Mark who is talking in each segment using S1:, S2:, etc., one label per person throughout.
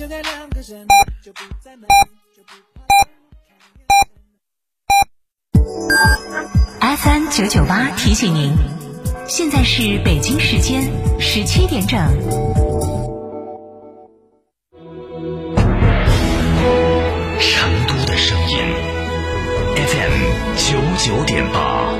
S1: 就该两个人，就不再闷，就不
S2: 怕。FM 九九八提醒您，现在是北京时间十七点整。
S3: 成都的声音，FM 九九点八，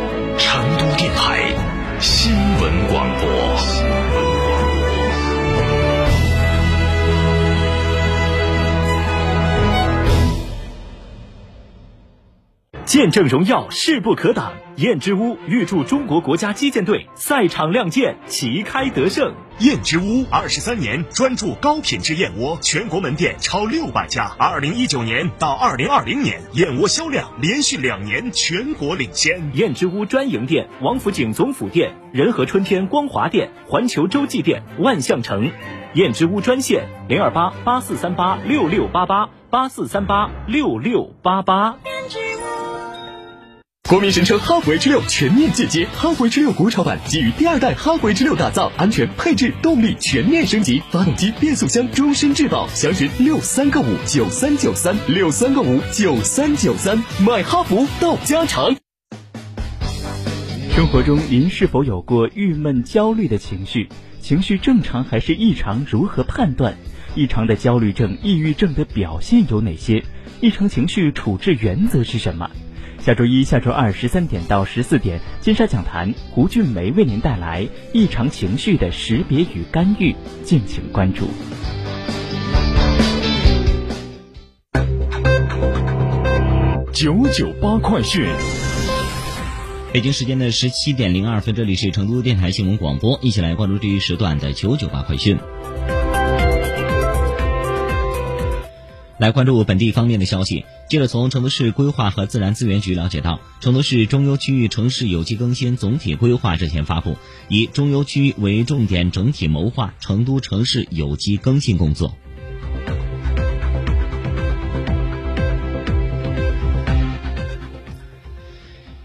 S3: 见证荣耀，势不可挡。燕之屋预祝中国国家击剑队赛场亮剑，旗开得胜。燕之屋二十三年专注高品质燕窝，全国门店超六百家。二零一九年到二零二零年，燕窝销量连续两年全国领先。燕之屋专营店：王府井总府店、仁和春天光华店、环球洲际店、万象城。燕之屋专线：零二八八四三八六六八八八四三八六六八八。国民神车哈弗 H 六全面进阶，哈弗 H 六国潮版基于第二代哈弗 H 六打造，安全配置动力全面升级，发动机变速箱终身质保，详询六三个五九三九三六三个五九三九三，买哈弗到家常。
S4: 生活中您是否有过郁闷、焦虑的情绪？情绪正常还是异常？如何判断？异常的焦虑症、抑郁症的表现有哪些？异常情绪处置原则是什么？下周一、下周二十三点到十四点，金沙讲坛，胡俊梅为您带来异常情绪的识别与干预，敬请关注。
S3: 九九八快讯，
S5: 北京时间的十七点零二分，这里是成都电台新闻广播，一起来关注这一时段的九九八快讯。来关注本地方面的消息。记者从成都市规划和自然资源局了解到，成都市中优区域城市有机更新总体规划日前发布，以中优区为重点，整体谋划成都城市有机更新工作。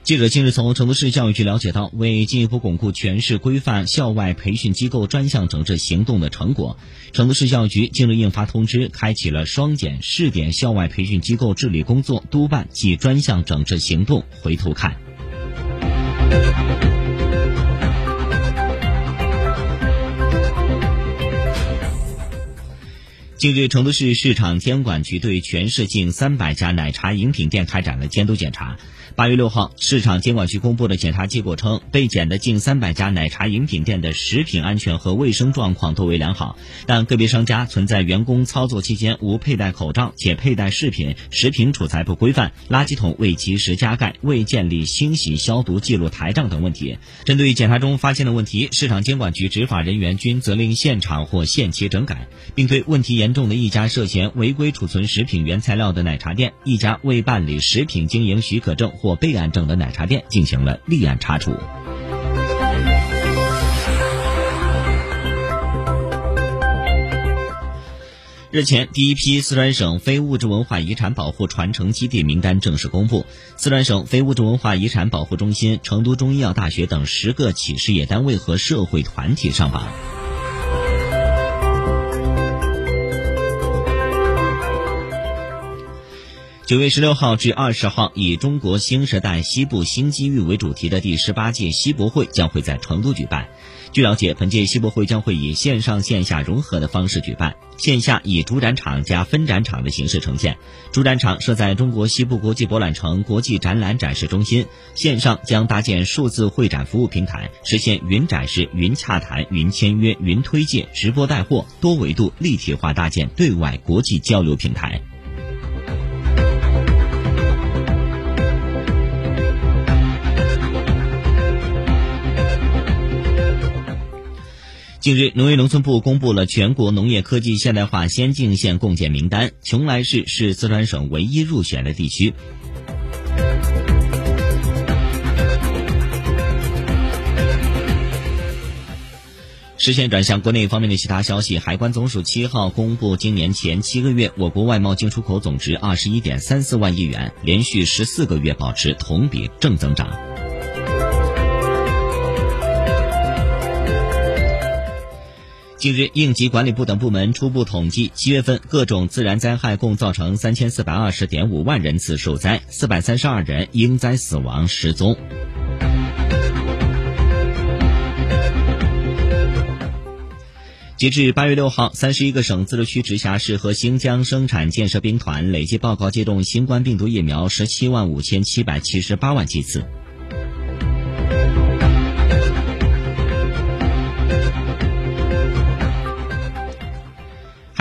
S5: 记者近日从成都市教育局了解到，为进一步巩固全市规范校外培训机构专项整治行动的成果，成都市教育局近日印发通知，开启了双减试点校外培训机构治理工作督办及专项整治行动。回头看。近日，成都市市场监管局对全市近三百家奶茶饮品店开展了监督检查。八月六号，市场监管局公布的检查结果称，被检的近三百家奶茶饮品店的食品安全和卫生状况都为良好，但个别商家存在员工操作期间无佩戴口罩且佩戴饰品、食品储材不规范、垃圾桶未及时加盖、未建立清洗消毒记录台账等问题。针对检查中发现的问题，市场监管局执法人员均责令现场或限期整改，并对问题严重的一家涉嫌违规储存食品原材料的奶茶店、一家未办理食品经营许可证。或备案证的奶茶店进行了立案查处。日前，第一批四川省非物质文化遗产保护传承基地名单正式公布，四川省非物质文化遗产保护中心、成都中医药大学等十个企事业单位和社会团体上榜。九月十六号至二十号，以“中国新时代西部新机遇”为主题的第十八届西博会将会在成都举办。据了解，本届西博会将会以线上线下融合的方式举办，线下以主展场加分展场的形式呈现。主展场设在中国西部国际博览城国际展览展示中心，线上将搭建数字会展服务平台，实现云展示、云洽谈、云签约、云推介、直播带货，多维度立体化搭建对外国际交流平台。近日，农业农村部公布了全国农业科技现代化先进县共建名单，邛崃市是四川省唯一入选的地区。视线转向国内方面的其他消息，海关总署七号公布，今年前七个月，我国外贸进出口总值二十一点三四万亿元，连续十四个月保持同比正增长。近日，应急管理部等部门初步统计，七月份各种自然灾害共造成三千四百二十点五万人次受灾，四百三十二人因灾死亡失踪。截至八月六号，三十一个省、自治区、直辖市和新疆生产建设兵团累计报告接种新冠病毒疫苗十七万五千七百七十八万剂次。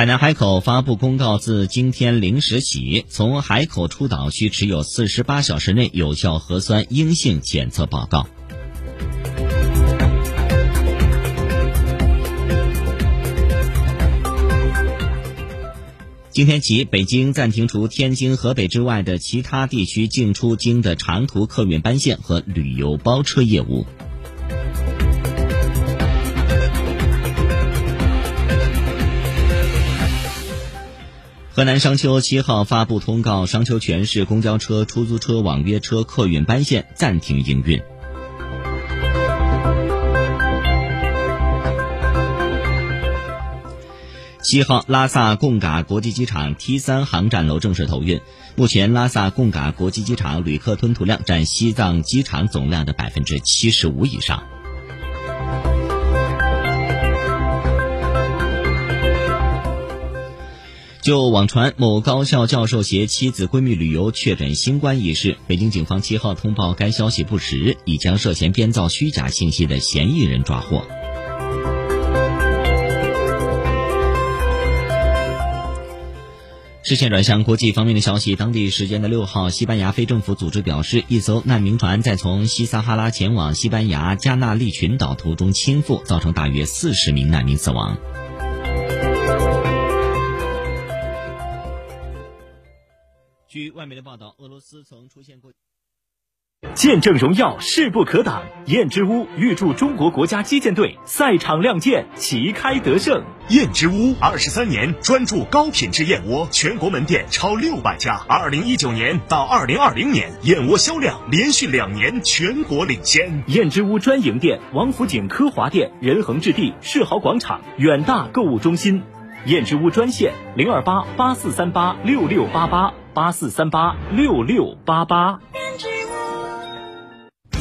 S5: 海南海口发布公告，自今天零时起，从海口出岛需持有四十八小时内有效核酸阴性检测报告。今天起，北京暂停除天津、河北之外的其他地区进出京的长途客运班线和旅游包车业务。河南商丘七号发布通告，商丘全市公交车、出租车、网约车客运班线暂停营运。七号，拉萨贡嘎国际机场 T 三航站楼正式投运。目前，拉萨贡嘎国际机场旅客吞吐量占西藏机场总量的百分之七十五以上。就网传某高校教授携妻子闺蜜旅游确诊新冠一事，北京警方七号通报该消息不实，已将涉嫌编造虚假信息的嫌疑人抓获。视线转向国际方面的消息，当地时间的六号，西班牙非政府组织表示，一艘难民船在从西撒哈拉前往西班牙加纳利群岛途中倾覆，造成大约四十名难民死亡。据外媒的报道，俄罗斯曾出现过。
S3: 见证荣耀，势不可挡。燕之屋预祝中国国家击剑队赛场亮剑，旗开得胜。燕之屋二十三年专注高品质燕窝，全国门店超六百家。二零一九年到二零二零年，燕窝销量连续两年全国领先。燕之屋专营店：王府井科华店、仁恒置地、世豪广场、远大购物中心。燕之屋专线：零二八八四三八六六八八八四三八六六八八。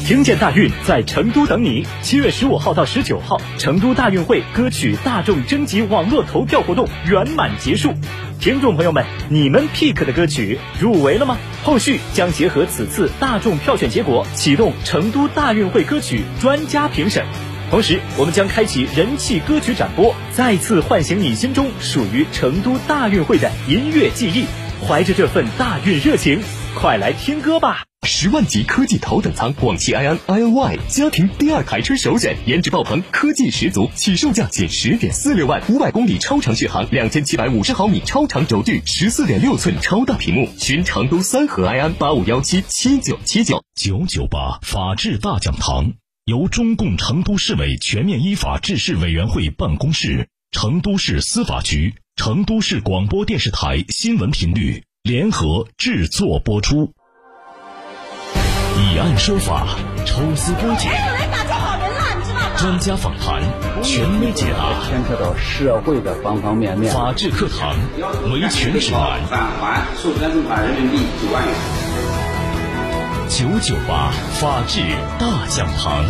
S3: 听见大运在成都等你。七月十五号到十九号，成都大运会歌曲大众征集网络投票活动圆满结束。听众朋友们，你们 pick 的歌曲入围了吗？后续将结合此次大众票选结果，启动成都大运会歌曲专家评审。同时，我们将开启人气歌曲展播，再次唤醒你心中属于成都大运会的音乐记忆。怀着这份大运热情，快来听歌吧！十万级科技头等舱广汽埃安 iNY 家庭第二台车首选，颜值爆棚，科技十足，起售价仅十点四六万，五百公里超长续航，两千七百五十毫米超长轴距，十四点六寸超大屏幕。寻成都三河埃安八五幺七七九七九
S6: 九九八法治大讲堂，由中共成都市委全面依法治市委员会办公室、成都市司法局、成都市广播电视台新闻频率联合制作播出。以案说法，抽丝剥茧，专家访谈，权威解答，
S7: 牵扯到社会的方方面面。
S6: 法治课堂，维权指南。
S8: 返还授权证款人民币九万元。
S6: 九九八法治大讲堂。